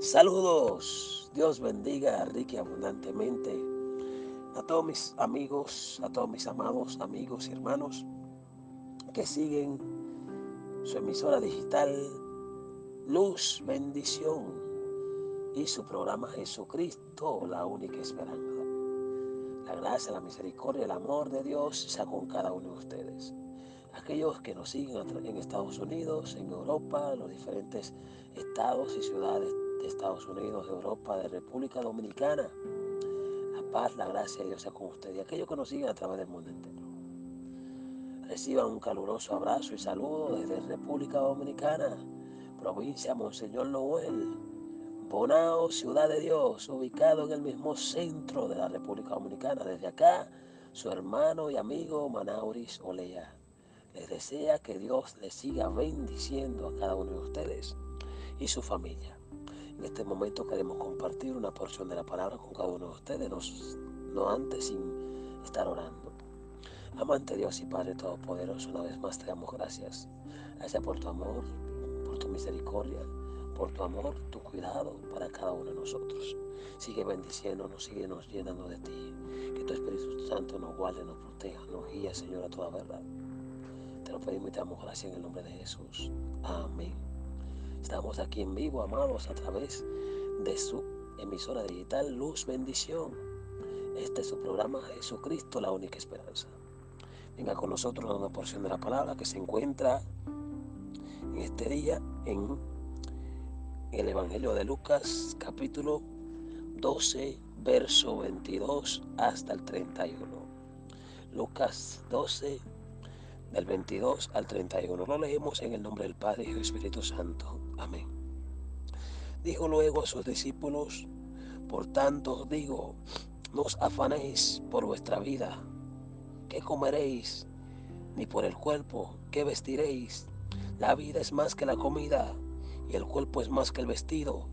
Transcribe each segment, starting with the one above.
Saludos, Dios bendiga rica y abundantemente a todos mis amigos, a todos mis amados amigos y hermanos que siguen su emisora digital Luz, Bendición y su programa Jesucristo, la única esperanza. La gracia, la misericordia, el amor de Dios sea con cada uno de ustedes. Aquellos que nos siguen en Estados Unidos, en Europa, los diferentes estados y ciudades de Estados Unidos, de Europa, de República Dominicana. La paz, la gracia de Dios sea con ustedes y aquellos que nos siguen a través del mundo entero. Reciban un caluroso abrazo y saludo desde República Dominicana, provincia Monseñor Noel, Bonao, Ciudad de Dios, ubicado en el mismo centro de la República Dominicana. Desde acá, su hermano y amigo Manauris Olea. Les desea que Dios les siga bendiciendo a cada uno de ustedes y su familia. En este momento queremos compartir una porción de la palabra con cada uno de ustedes, no, antes sin estar orando. Amante Dios y Padre Todopoderoso, una vez más te damos gracias. Gracias por tu amor, por tu misericordia, por tu amor, tu cuidado para cada uno de nosotros. Sigue bendiciéndonos, sigue nos llenando de ti. Que tu Espíritu Santo nos guarde, nos proteja, nos guíe, Señor, a toda verdad. Te lo pedimos y te damos gracias en el nombre de Jesús. Amén. Estamos aquí en vivo, amados, a través de su emisora digital Luz Bendición. Este es su programa Jesucristo, la única esperanza. Venga con nosotros una porción de la palabra que se encuentra en este día en el Evangelio de Lucas, capítulo 12, verso 22 hasta el 31. Lucas 12, del 22 al 31. Lo leemos en el nombre del Padre y del Espíritu Santo. Amén. Dijo luego a sus discípulos, por tanto os digo, no os afanéis por vuestra vida, qué comeréis, ni por el cuerpo, qué vestiréis. La vida es más que la comida, y el cuerpo es más que el vestido.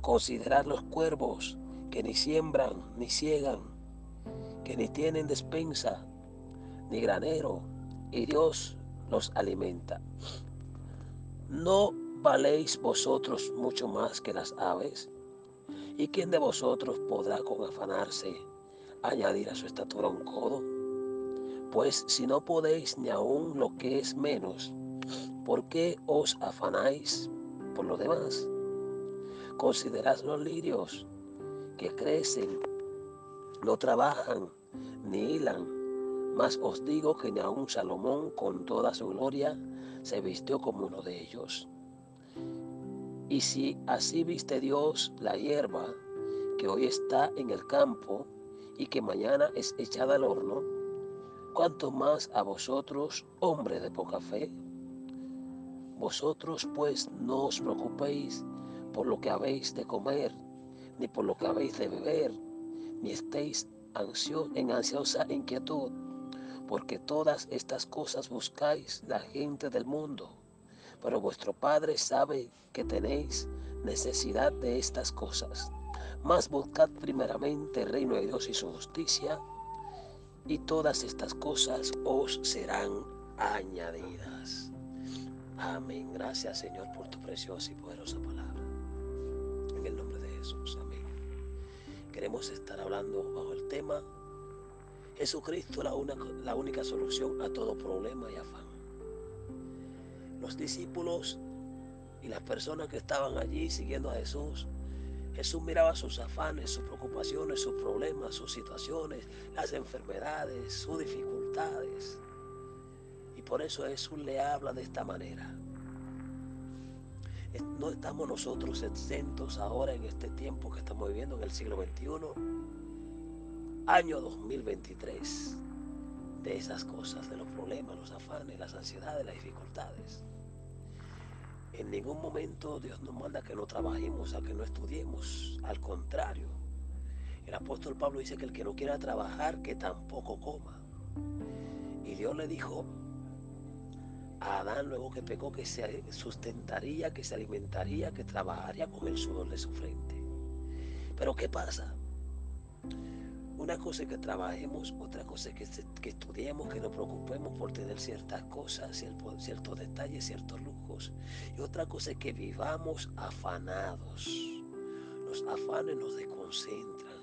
Considerad los cuervos, que ni siembran, ni ciegan, que ni tienen despensa, ni granero, y Dios los alimenta. No ¿Valéis vosotros mucho más que las aves? ¿Y quién de vosotros podrá con afanarse añadir a su estatura un codo? Pues si no podéis ni aun lo que es menos, ¿por qué os afanáis por lo demás? Considerad los lirios que crecen, no trabajan ni hilan, mas os digo que ni aun Salomón con toda su gloria se vistió como uno de ellos. Y si así viste Dios la hierba que hoy está en el campo y que mañana es echada al horno, ¿cuánto más a vosotros, hombres de poca fe? Vosotros pues no os preocupéis por lo que habéis de comer, ni por lo que habéis de beber, ni estéis en ansiosa inquietud, porque todas estas cosas buscáis la gente del mundo pero vuestro Padre sabe que tenéis necesidad de estas cosas. Mas buscad primeramente el reino de Dios y su justicia, y todas estas cosas os serán añadidas. Amén. Gracias Señor por tu preciosa y poderosa palabra. En el nombre de Jesús. Amén. Queremos estar hablando bajo el tema Jesucristo la, la única solución a todo problema y afán los discípulos y las personas que estaban allí siguiendo a Jesús, Jesús miraba sus afanes, sus preocupaciones, sus problemas, sus situaciones, las enfermedades, sus dificultades. Y por eso Jesús le habla de esta manera. No estamos nosotros exentos ahora en este tiempo que estamos viviendo en el siglo XXI, año 2023, de esas cosas, de los problemas, los afanes, las ansiedades, las dificultades. En ningún momento Dios nos manda que no trabajemos, a que no estudiemos. Al contrario, el apóstol Pablo dice que el que no quiera trabajar, que tampoco coma. Y Dios le dijo a Adán luego que pecó que se sustentaría, que se alimentaría, que trabajaría con el sudor de su frente. Pero ¿qué pasa? Una cosa es que trabajemos, otra cosa es que, estudiemos, que nos preocupemos por tener ciertas cosas, ciertos detalles, ciertos lujos. Y otra cosa es que vivamos afanados, Los afanes nos desconcentran,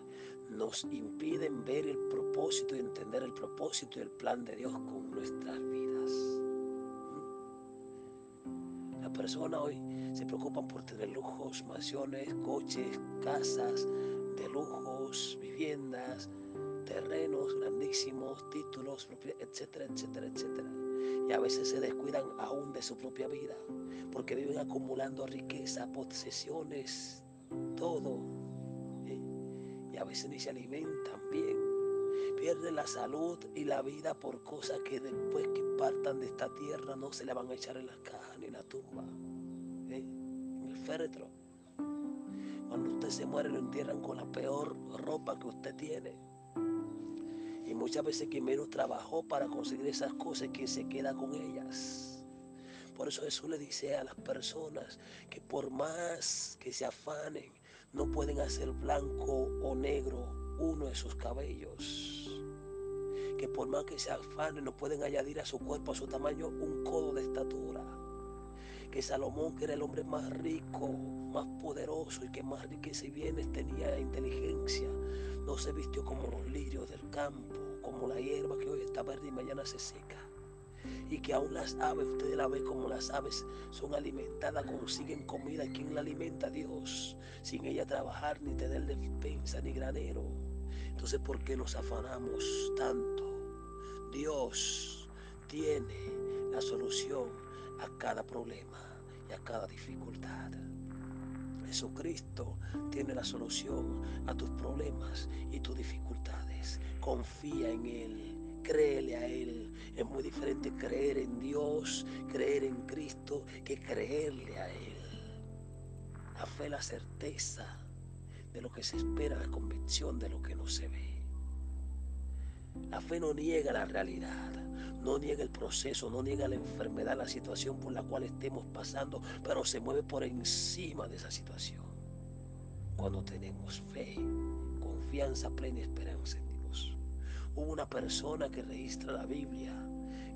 nos impiden ver el propósito y entender el propósito y el plan de Dios con nuestras vidas. Las personas hoy se preocupan por tener lujos, mansiones, coches, casas de lujos, viviendas, terrenos grandísimos, títulos, etcétera, etcétera, etcétera. Y a veces se descuidan aún de su propia vida, porque viven acumulando riqueza, posesiones, todo. Y a veces ni se alimentan bien. Pierden la salud y la vida por cosas que después que partan de esta tierra no se le van a echar en la caja ni en la tumba, en el féretro. Cuando usted se muere lo entierran con la peor ropa que usted tiene y muchas veces quien menos trabajó para conseguir esas cosas, que se queda con ellas. Por eso Jesús le dice a las personas que por más que se afanen, no pueden hacer blanco o negro uno de sus cabellos. Que por más que se afanen, no pueden añadir a su cuerpo, a su tamaño, un codo de estatura. Que Salomón, que era el hombre más rico, más poderoso y que más riqueza y bienes tenía, inteligencia, no se vistió como los lirios del campo, como la hierba que hoy está verde y mañana se seca. Y que aún las aves, ustedes la ven como las aves son alimentadas, consiguen comida. ¿Quién la alimenta? Dios. Sin ella trabajar, ni tener despensa, ni granero. Entonces, ¿por qué nos afanamos tanto? Dios tiene la solución a cada problema y a cada dificultad. Jesucristo tiene la solución a tus problemas y tus dificultades. Confía en Él, créele a Él. Es muy diferente creer en Dios, creer en Cristo, que creerle a Él. La fe, la certeza de lo que se espera, la convicción de lo que no se ve. La fe no niega la realidad, no niega el proceso, no niega la enfermedad, la situación por la cual estemos pasando, pero se mueve por encima de esa situación. Cuando tenemos fe, confianza plena esperanza en Dios. Hubo una persona que registra la Biblia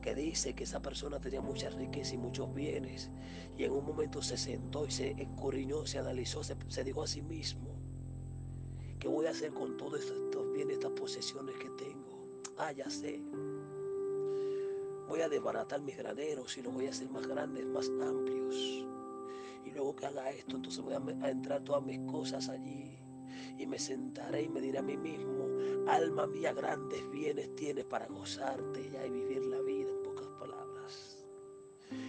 que dice que esa persona tenía mucha riqueza y muchos bienes y en un momento se sentó y se escurriñó, se analizó, se, dijo a sí mismo, ¿qué voy a hacer con todos estos bienes, estas posesiones que tengo? Ah, sé, voy a desbaratar mis graneros y los voy a hacer más grandes, más amplios. Y luego que haga esto, entonces voy a, entrar todas mis cosas allí. Y me sentaré y me diré a mí mismo, alma mía, grandes bienes tienes para gozarte ya y vivir la vida en pocas palabras.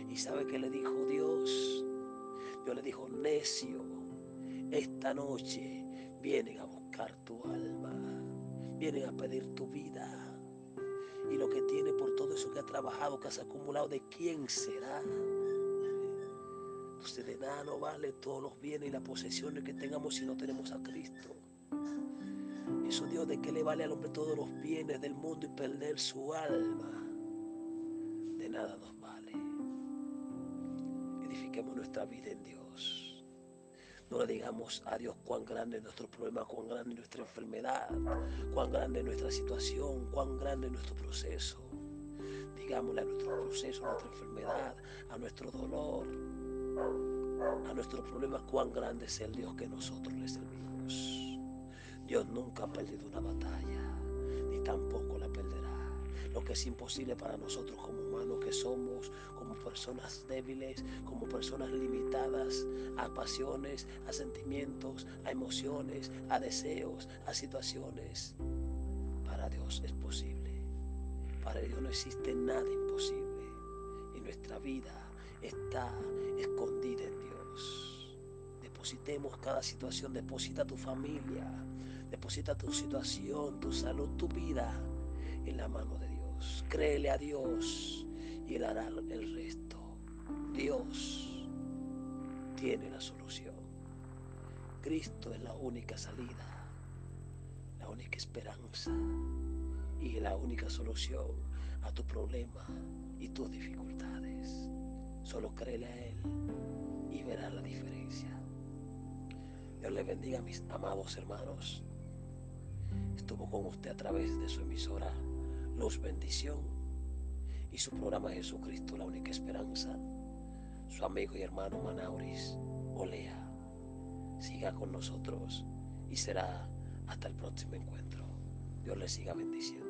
Y sabe que le dijo Dios, Dios le dijo, necio, esta noche vienen a buscar tu alma, vienen a pedir tu vida y lo que tiene por todo eso que ha trabajado, que has acumulado, ¿de quién será? Usted de nada no vale todos los bienes y las posesiones que tengamos si no tenemos a Cristo. Eso Dios, ¿de qué le vale al hombre todos los bienes del mundo y perder su alma? De nada nos vale. Edifiquemos nuestra vida en Dios. No le digamos a Dios cuán grande es nuestro problema, cuán grande es nuestra enfermedad, cuán grande es nuestra situación, cuán grande es nuestro proceso. Digámosle a nuestro proceso, a nuestra enfermedad, a nuestro dolor, a nuestros problemas, cuán grande es el Dios que nosotros le servimos. Dios nunca ha perdido una batalla, ni tampoco la perderá. Lo que es imposible para nosotros como humanos personas débiles, como personas limitadas a pasiones, a sentimientos, a emociones, a deseos, a situaciones. Para Dios es posible. Para Dios no existe nada imposible. Y nuestra vida está escondida en Dios. Depositemos cada situación, deposita tu familia, deposita tu situación, tu salud, tu vida en la mano de Dios. Créele a Dios y Él hará el resto. Dios tiene la solución. Cristo es la única salida, la única esperanza y la única solución a tu problema y tus dificultades. Solo créele a Él y verás la diferencia. Dios le bendiga a mis amados hermanos. Estuvo con usted a través de su emisora Luz Bendición y su programa Jesucristo, la única esperanza. Su amigo y hermano Manauris Olea. Siga con nosotros y será hasta el próximo encuentro. Dios les siga bendiciendo.